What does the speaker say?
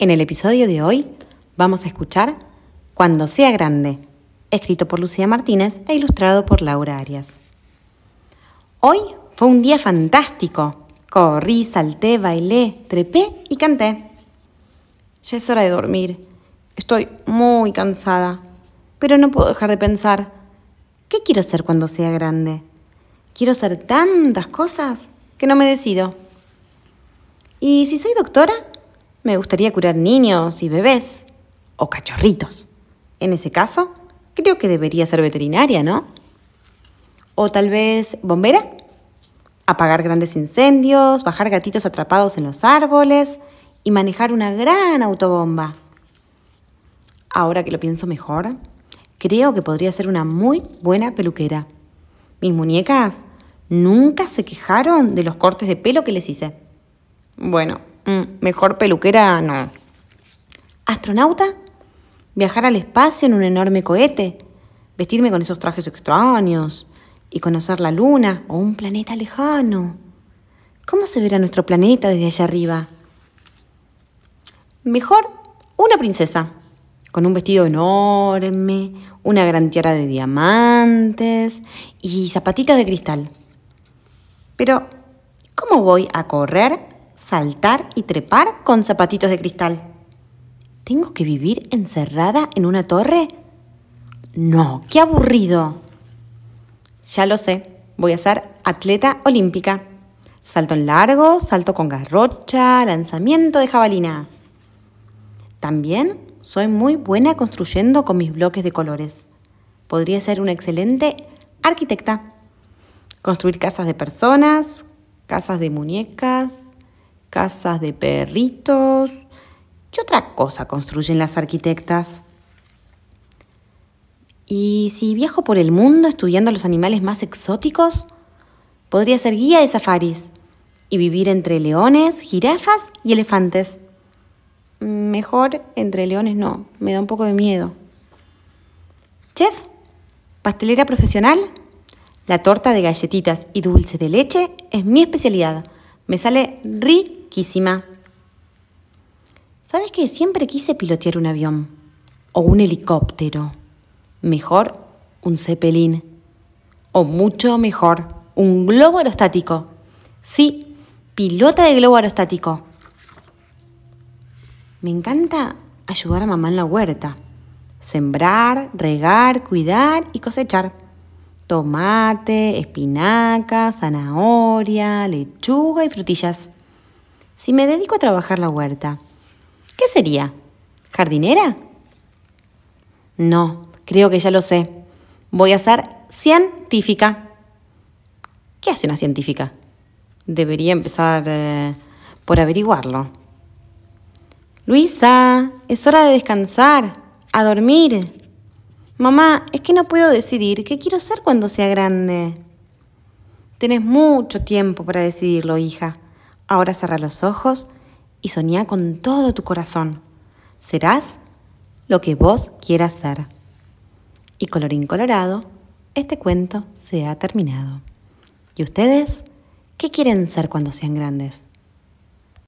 En el episodio de hoy vamos a escuchar Cuando sea grande, escrito por Lucía Martínez e ilustrado por Laura Arias. Hoy fue un día fantástico. Corrí, salté, bailé, trepé y canté. Ya es hora de dormir. Estoy muy cansada, pero no puedo dejar de pensar, ¿qué quiero ser cuando sea grande? Quiero ser tantas cosas que no me decido. ¿Y si soy doctora? Me gustaría curar niños y bebés, o cachorritos. En ese caso, creo que debería ser veterinaria, ¿no? O tal vez bombera. Apagar grandes incendios, bajar gatitos atrapados en los árboles y manejar una gran autobomba. Ahora que lo pienso mejor, creo que podría ser una muy buena peluquera. Mis muñecas nunca se quejaron de los cortes de pelo que les hice. Bueno, Mm, mejor peluquera no. ¿Astronauta? ¿Viajar al espacio en un enorme cohete? ¿Vestirme con esos trajes extraños? ¿Y conocer la luna o un planeta lejano? ¿Cómo se verá nuestro planeta desde allá arriba? Mejor una princesa, con un vestido enorme, una gran tiara de diamantes y zapatitos de cristal. Pero, ¿cómo voy a correr saltar y trepar con zapatitos de cristal. ¿Tengo que vivir encerrada en una torre? No, qué aburrido. Ya lo sé, voy a ser atleta olímpica. Salto en largo, salto con garrocha, lanzamiento de jabalina. También soy muy buena construyendo con mis bloques de colores. Podría ser una excelente arquitecta. Construir casas de personas, casas de muñecas, casas de perritos. ¿Qué otra cosa construyen las arquitectas? ¿Y si viajo por el mundo estudiando los animales más exóticos? Podría ser guía de safaris y vivir entre leones, jirafas y elefantes. Mejor entre leones no, me da un poco de miedo. Chef, pastelera profesional, la torta de galletitas y dulce de leche es mi especialidad. Me sale ¿Sabes que siempre quise pilotear un avión? O un helicóptero. Mejor un zeppelin. O mucho mejor, un globo aerostático. Sí, pilota de globo aerostático. Me encanta ayudar a mamá en la huerta. Sembrar, regar, cuidar y cosechar tomate, espinaca, zanahoria, lechuga y frutillas. Si me dedico a trabajar la huerta, ¿qué sería? ¿Jardinera? No, creo que ya lo sé. Voy a ser científica. ¿Qué hace una científica? Debería empezar eh, por averiguarlo. Luisa, es hora de descansar, a dormir. Mamá, es que no puedo decidir qué quiero ser cuando sea grande. Tenés mucho tiempo para decidirlo, hija. Ahora cerra los ojos y soñá con todo tu corazón. Serás lo que vos quieras ser. Y colorín colorado, este cuento se ha terminado. ¿Y ustedes qué quieren ser cuando sean grandes?